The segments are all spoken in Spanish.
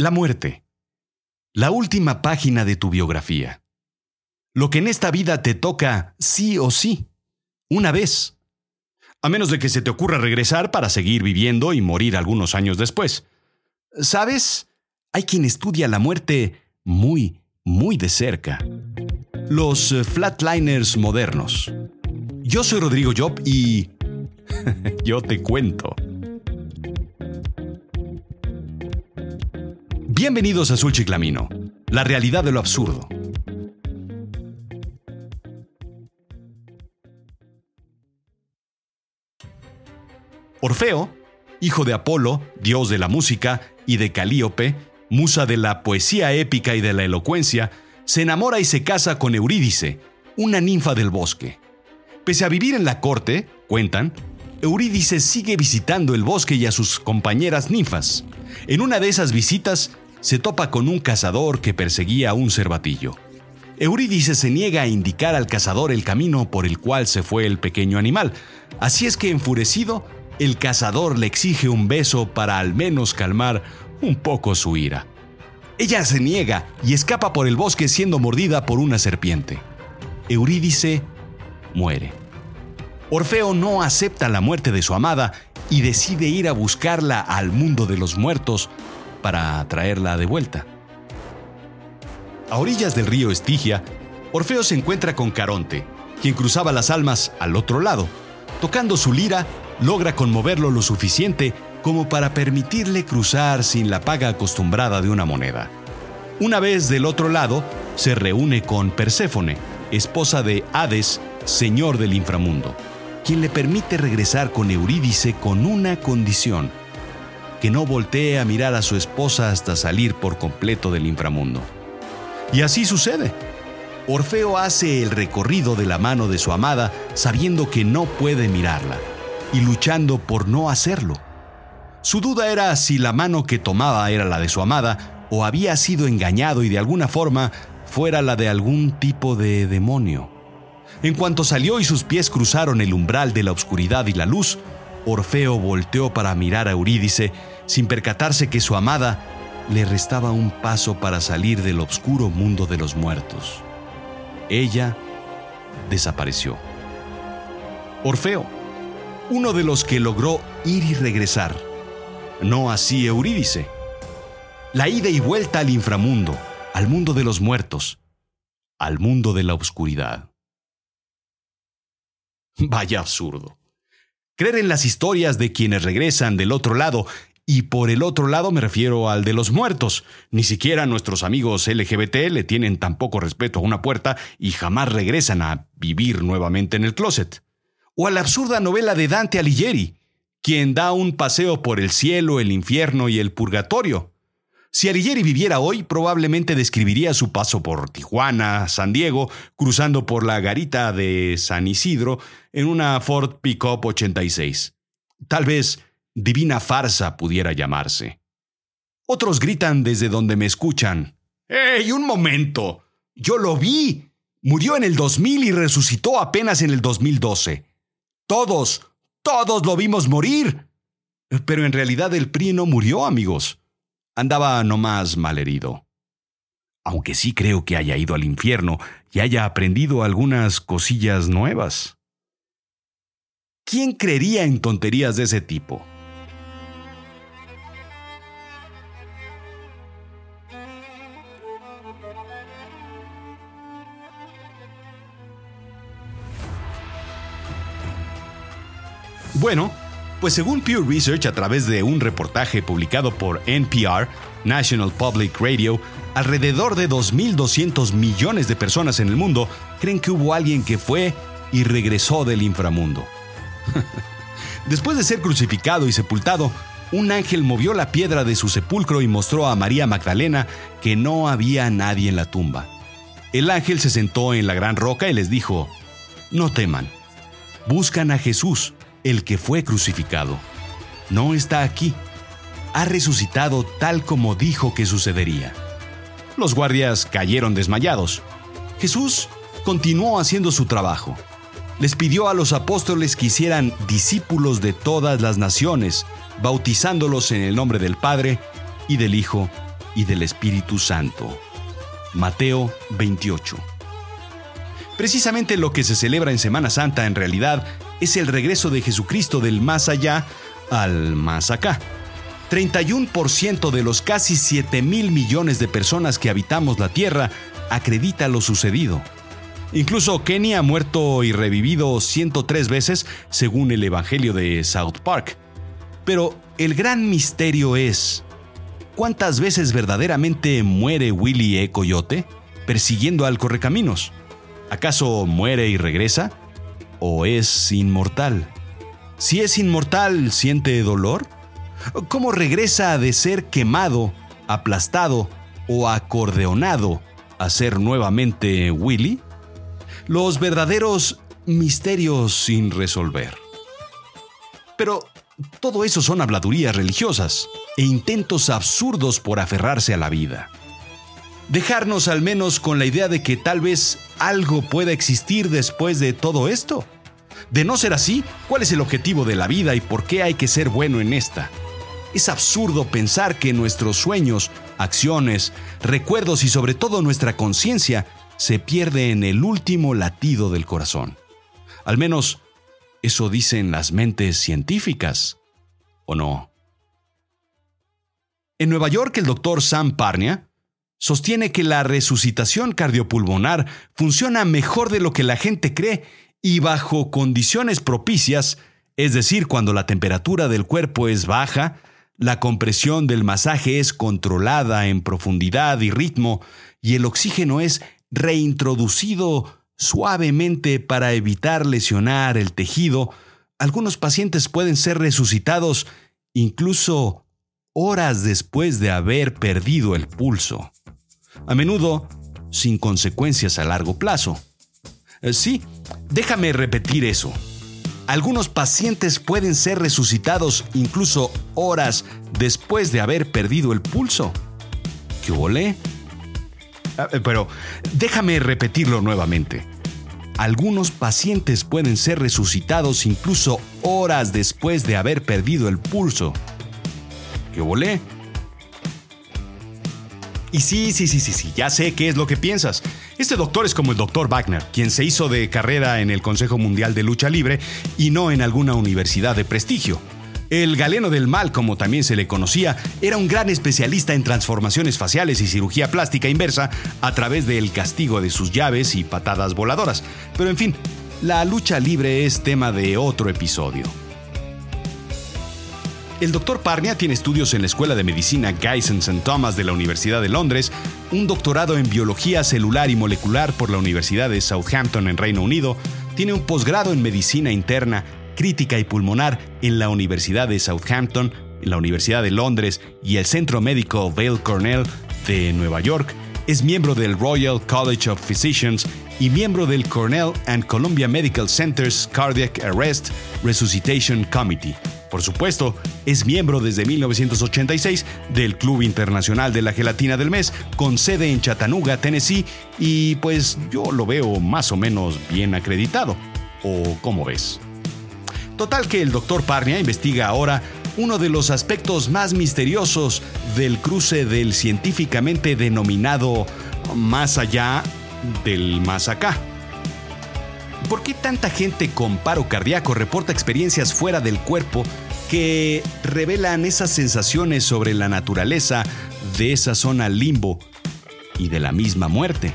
La muerte. La última página de tu biografía. Lo que en esta vida te toca sí o sí. Una vez. A menos de que se te ocurra regresar para seguir viviendo y morir algunos años después. ¿Sabes? Hay quien estudia la muerte muy, muy de cerca. Los eh, flatliners modernos. Yo soy Rodrigo Job y... yo te cuento. Bienvenidos a Azul Chiclamino, la realidad de lo absurdo. Orfeo, hijo de Apolo, dios de la música, y de Calíope, musa de la poesía épica y de la elocuencia, se enamora y se casa con Eurídice, una ninfa del bosque. Pese a vivir en la corte, cuentan, Eurídice sigue visitando el bosque y a sus compañeras ninfas. En una de esas visitas se topa con un cazador que perseguía a un cervatillo. Eurídice se niega a indicar al cazador el camino por el cual se fue el pequeño animal, así es que enfurecido, el cazador le exige un beso para al menos calmar un poco su ira. Ella se niega y escapa por el bosque siendo mordida por una serpiente. Eurídice muere. Orfeo no acepta la muerte de su amada y decide ir a buscarla al mundo de los muertos para traerla de vuelta. A orillas del río Estigia, Orfeo se encuentra con Caronte, quien cruzaba las almas al otro lado. Tocando su lira, logra conmoverlo lo suficiente como para permitirle cruzar sin la paga acostumbrada de una moneda. Una vez del otro lado, se reúne con Perséfone, esposa de Hades, señor del inframundo, quien le permite regresar con Eurídice con una condición que no voltee a mirar a su esposa hasta salir por completo del inframundo. Y así sucede. Orfeo hace el recorrido de la mano de su amada sabiendo que no puede mirarla y luchando por no hacerlo. Su duda era si la mano que tomaba era la de su amada o había sido engañado y de alguna forma fuera la de algún tipo de demonio. En cuanto salió y sus pies cruzaron el umbral de la oscuridad y la luz, Orfeo volteó para mirar a Eurídice sin percatarse que su amada le restaba un paso para salir del oscuro mundo de los muertos. Ella desapareció. Orfeo, uno de los que logró ir y regresar, no así Eurídice. La ida y vuelta al inframundo, al mundo de los muertos, al mundo de la oscuridad. Vaya absurdo. Creer en las historias de quienes regresan del otro lado, y por el otro lado me refiero al de los muertos. Ni siquiera nuestros amigos LGBT le tienen tan poco respeto a una puerta y jamás regresan a vivir nuevamente en el closet. O a la absurda novela de Dante Alighieri, quien da un paseo por el cielo, el infierno y el purgatorio. Si Alighieri viviera hoy, probablemente describiría su paso por Tijuana, San Diego, cruzando por la garita de San Isidro en una Ford Pickup 86. Tal vez divina farsa pudiera llamarse. Otros gritan desde donde me escuchan. ¡Ey, un momento! Yo lo vi. Murió en el 2000 y resucitó apenas en el 2012. Todos, todos lo vimos morir. Pero en realidad el PRI no murió, amigos andaba nomás malherido. Aunque sí creo que haya ido al infierno y haya aprendido algunas cosillas nuevas. ¿Quién creería en tonterías de ese tipo? Bueno, pues según Pew Research, a través de un reportaje publicado por NPR, National Public Radio, alrededor de 2.200 millones de personas en el mundo creen que hubo alguien que fue y regresó del inframundo. Después de ser crucificado y sepultado, un ángel movió la piedra de su sepulcro y mostró a María Magdalena que no había nadie en la tumba. El ángel se sentó en la gran roca y les dijo, No teman, buscan a Jesús el que fue crucificado. No está aquí. Ha resucitado tal como dijo que sucedería. Los guardias cayeron desmayados. Jesús continuó haciendo su trabajo. Les pidió a los apóstoles que hicieran discípulos de todas las naciones, bautizándolos en el nombre del Padre y del Hijo y del Espíritu Santo. Mateo 28. Precisamente lo que se celebra en Semana Santa en realidad es el regreso de Jesucristo del más allá al más acá. 31% de los casi 7 mil millones de personas que habitamos la Tierra acredita lo sucedido. Incluso Kenny ha muerto y revivido 103 veces según el Evangelio de South Park. Pero el gran misterio es, ¿cuántas veces verdaderamente muere Willy E. Coyote persiguiendo al correcaminos? ¿Acaso muere y regresa? ¿O es inmortal? Si es inmortal, ¿siente dolor? ¿Cómo regresa de ser quemado, aplastado o acordeonado a ser nuevamente Willy? Los verdaderos misterios sin resolver. Pero todo eso son habladurías religiosas e intentos absurdos por aferrarse a la vida dejarnos al menos con la idea de que tal vez algo pueda existir después de todo esto. De no ser así, ¿cuál es el objetivo de la vida y por qué hay que ser bueno en esta? Es absurdo pensar que nuestros sueños, acciones, recuerdos y sobre todo nuestra conciencia se pierde en el último latido del corazón. Al menos eso dicen las mentes científicas, ¿o no? En Nueva York, el doctor Sam Parnia, sostiene que la resucitación cardiopulmonar funciona mejor de lo que la gente cree y bajo condiciones propicias, es decir, cuando la temperatura del cuerpo es baja, la compresión del masaje es controlada en profundidad y ritmo y el oxígeno es reintroducido suavemente para evitar lesionar el tejido, algunos pacientes pueden ser resucitados incluso horas después de haber perdido el pulso a menudo sin consecuencias a largo plazo. Eh, sí, déjame repetir eso. Algunos pacientes pueden ser resucitados incluso horas después de haber perdido el pulso. ¿Qué volé? Ah, eh, pero déjame repetirlo nuevamente. Algunos pacientes pueden ser resucitados incluso horas después de haber perdido el pulso. ¿Qué volé? Y sí, sí, sí, sí, sí, ya sé qué es lo que piensas. Este doctor es como el doctor Wagner, quien se hizo de carrera en el Consejo Mundial de Lucha Libre y no en alguna universidad de prestigio. El galeno del mal, como también se le conocía, era un gran especialista en transformaciones faciales y cirugía plástica inversa a través del castigo de sus llaves y patadas voladoras. Pero en fin, la lucha libre es tema de otro episodio. El doctor Parnia tiene estudios en la Escuela de Medicina Guy's St. Thomas de la Universidad de Londres, un doctorado en biología celular y molecular por la Universidad de Southampton en Reino Unido, tiene un posgrado en medicina interna, crítica y pulmonar en la Universidad de Southampton, en la Universidad de Londres y el Centro Médico Vale Cornell de Nueva York, es miembro del Royal College of Physicians y miembro del Cornell and Columbia Medical Center's Cardiac Arrest Resuscitation Committee. Por supuesto, es miembro desde 1986 del Club Internacional de la Gelatina del Mes, con sede en Chattanooga, Tennessee, y pues yo lo veo más o menos bien acreditado. ¿O cómo ves? Total que el doctor Parnia investiga ahora uno de los aspectos más misteriosos del cruce del científicamente denominado más allá del más acá. ¿Por qué tanta gente con paro cardíaco reporta experiencias fuera del cuerpo que revelan esas sensaciones sobre la naturaleza de esa zona limbo y de la misma muerte?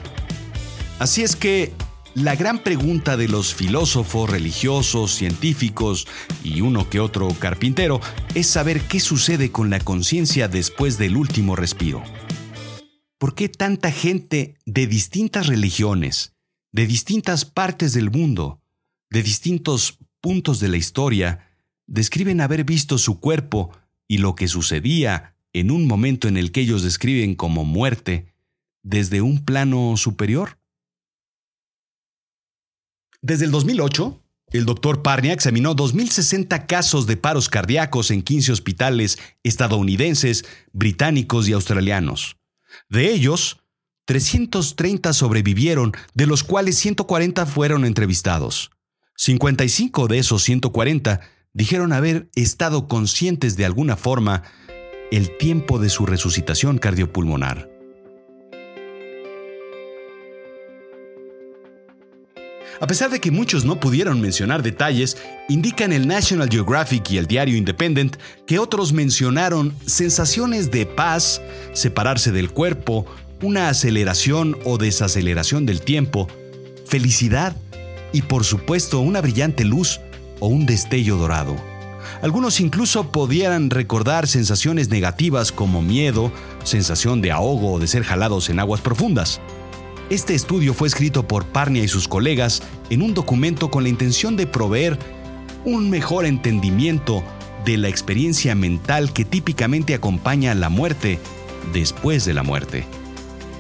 Así es que la gran pregunta de los filósofos, religiosos, científicos y uno que otro carpintero es saber qué sucede con la conciencia después del último respiro. ¿Por qué tanta gente de distintas religiones, de distintas partes del mundo, de distintos puntos de la historia, describen haber visto su cuerpo y lo que sucedía en un momento en el que ellos describen como muerte desde un plano superior? Desde el 2008, el doctor Parnia examinó 2.060 casos de paros cardíacos en 15 hospitales estadounidenses, británicos y australianos. De ellos, 330 sobrevivieron, de los cuales 140 fueron entrevistados. 55 de esos 140 dijeron haber estado conscientes de alguna forma el tiempo de su resucitación cardiopulmonar. A pesar de que muchos no pudieron mencionar detalles, indican el National Geographic y el diario Independent que otros mencionaron sensaciones de paz, separarse del cuerpo, una aceleración o desaceleración del tiempo, felicidad y por supuesto una brillante luz o un destello dorado. Algunos incluso pudieran recordar sensaciones negativas como miedo, sensación de ahogo o de ser jalados en aguas profundas. Este estudio fue escrito por Parnia y sus colegas en un documento con la intención de proveer un mejor entendimiento de la experiencia mental que típicamente acompaña a la muerte después de la muerte.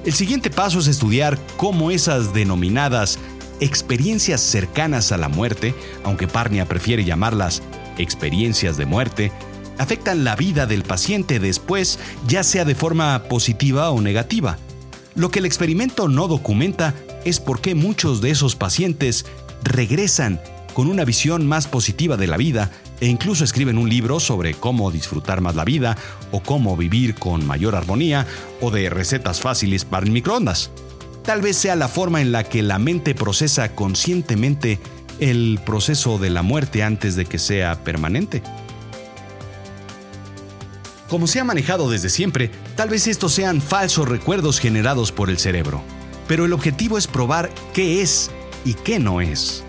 El siguiente paso es estudiar cómo esas denominadas experiencias cercanas a la muerte, aunque Parnia prefiere llamarlas experiencias de muerte, afectan la vida del paciente después, ya sea de forma positiva o negativa. Lo que el experimento no documenta es por qué muchos de esos pacientes regresan con una visión más positiva de la vida e incluso escriben un libro sobre cómo disfrutar más la vida o cómo vivir con mayor armonía o de recetas fáciles para el microondas. Tal vez sea la forma en la que la mente procesa conscientemente el proceso de la muerte antes de que sea permanente. Como se ha manejado desde siempre, tal vez estos sean falsos recuerdos generados por el cerebro, pero el objetivo es probar qué es y qué no es.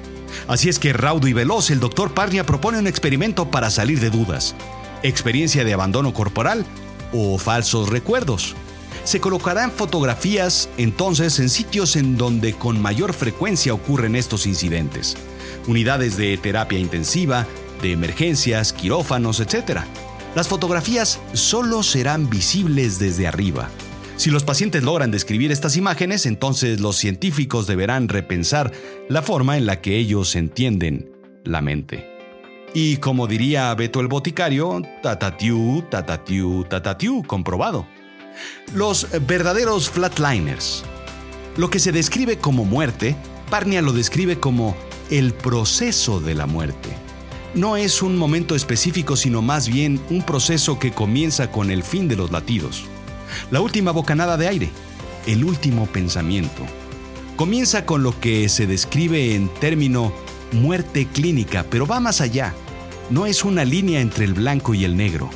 Así es que raudo y veloz, el doctor Parnia propone un experimento para salir de dudas. Experiencia de abandono corporal o falsos recuerdos. Se colocarán fotografías entonces en sitios en donde con mayor frecuencia ocurren estos incidentes. Unidades de terapia intensiva, de emergencias, quirófanos, etc. Las fotografías solo serán visibles desde arriba. Si los pacientes logran describir estas imágenes, entonces los científicos deberán repensar la forma en la que ellos entienden la mente. Y como diría Beto el boticario, tatatiu, tatatiu, tatatiu, comprobado. Los verdaderos flatliners. Lo que se describe como muerte, Parnia lo describe como el proceso de la muerte no es un momento específico, sino más bien un proceso que comienza con el fin de los latidos. La última bocanada de aire, el último pensamiento. Comienza con lo que se describe en término muerte clínica, pero va más allá. No es una línea entre el blanco y el negro,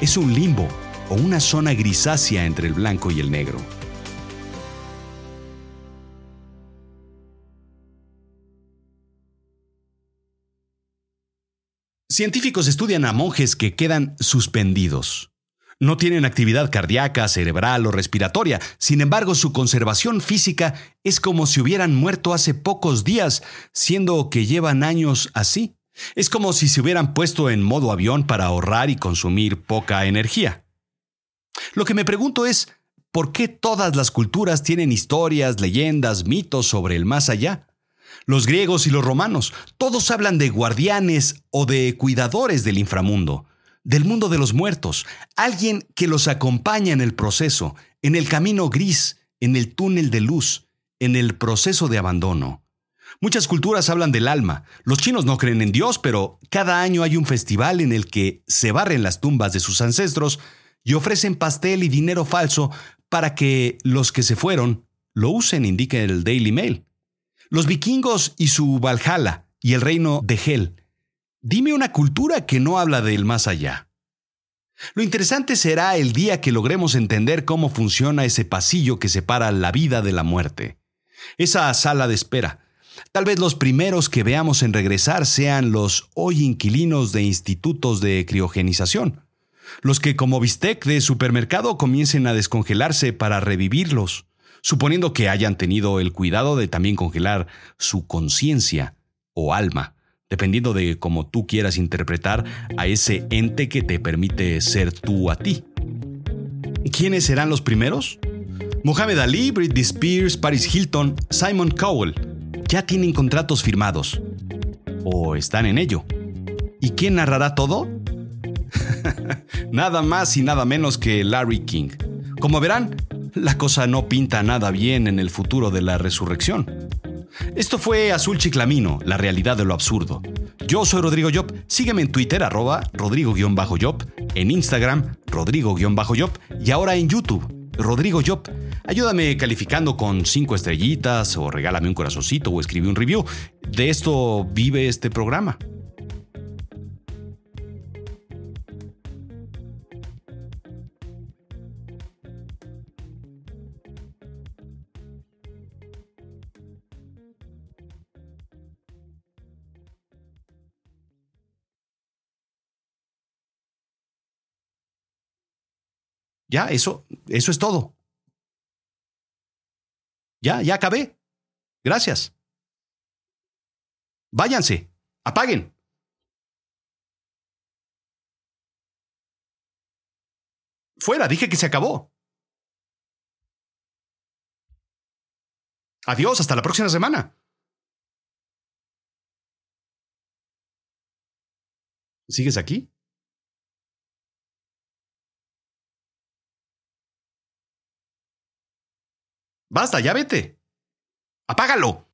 es un limbo o una zona grisácea entre el blanco y el negro. Científicos estudian a monjes que quedan suspendidos. No tienen actividad cardíaca, cerebral o respiratoria, sin embargo su conservación física es como si hubieran muerto hace pocos días, siendo que llevan años así. Es como si se hubieran puesto en modo avión para ahorrar y consumir poca energía. Lo que me pregunto es, ¿por qué todas las culturas tienen historias, leyendas, mitos sobre el más allá? Los griegos y los romanos, todos hablan de guardianes o de cuidadores del inframundo, del mundo de los muertos, alguien que los acompaña en el proceso, en el camino gris, en el túnel de luz, en el proceso de abandono. Muchas culturas hablan del alma. Los chinos no creen en Dios, pero cada año hay un festival en el que se barren las tumbas de sus ancestros y ofrecen pastel y dinero falso para que los que se fueron lo usen, indica el Daily Mail. Los vikingos y su Valhalla y el reino de Hel. Dime una cultura que no habla del más allá. Lo interesante será el día que logremos entender cómo funciona ese pasillo que separa la vida de la muerte. Esa sala de espera. Tal vez los primeros que veamos en regresar sean los hoy inquilinos de institutos de criogenización. Los que como bistec de supermercado comiencen a descongelarse para revivirlos suponiendo que hayan tenido el cuidado de también congelar su conciencia o alma, dependiendo de cómo tú quieras interpretar a ese ente que te permite ser tú a ti. ¿Quiénes serán los primeros? Mohamed Ali, Britney Spears, Paris Hilton, Simon Cowell ya tienen contratos firmados. O están en ello. ¿Y quién narrará todo? nada más y nada menos que Larry King. Como verán, la cosa no pinta nada bien en el futuro de la resurrección. Esto fue Azul Chiclamino, la realidad de lo absurdo. Yo soy Rodrigo Job, sígueme en Twitter arroba rodrigo-job, en Instagram Rodrigo-Job y ahora en YouTube, Rodrigo Job. Ayúdame calificando con cinco estrellitas o regálame un corazoncito o escribe un review. De esto vive este programa. Ya, eso, eso es todo. Ya, ya acabé. Gracias. Váyanse. Apaguen. Fuera, dije que se acabó. Adiós, hasta la próxima semana. ¿Sigues aquí? Basta, ya vete. Apágalo.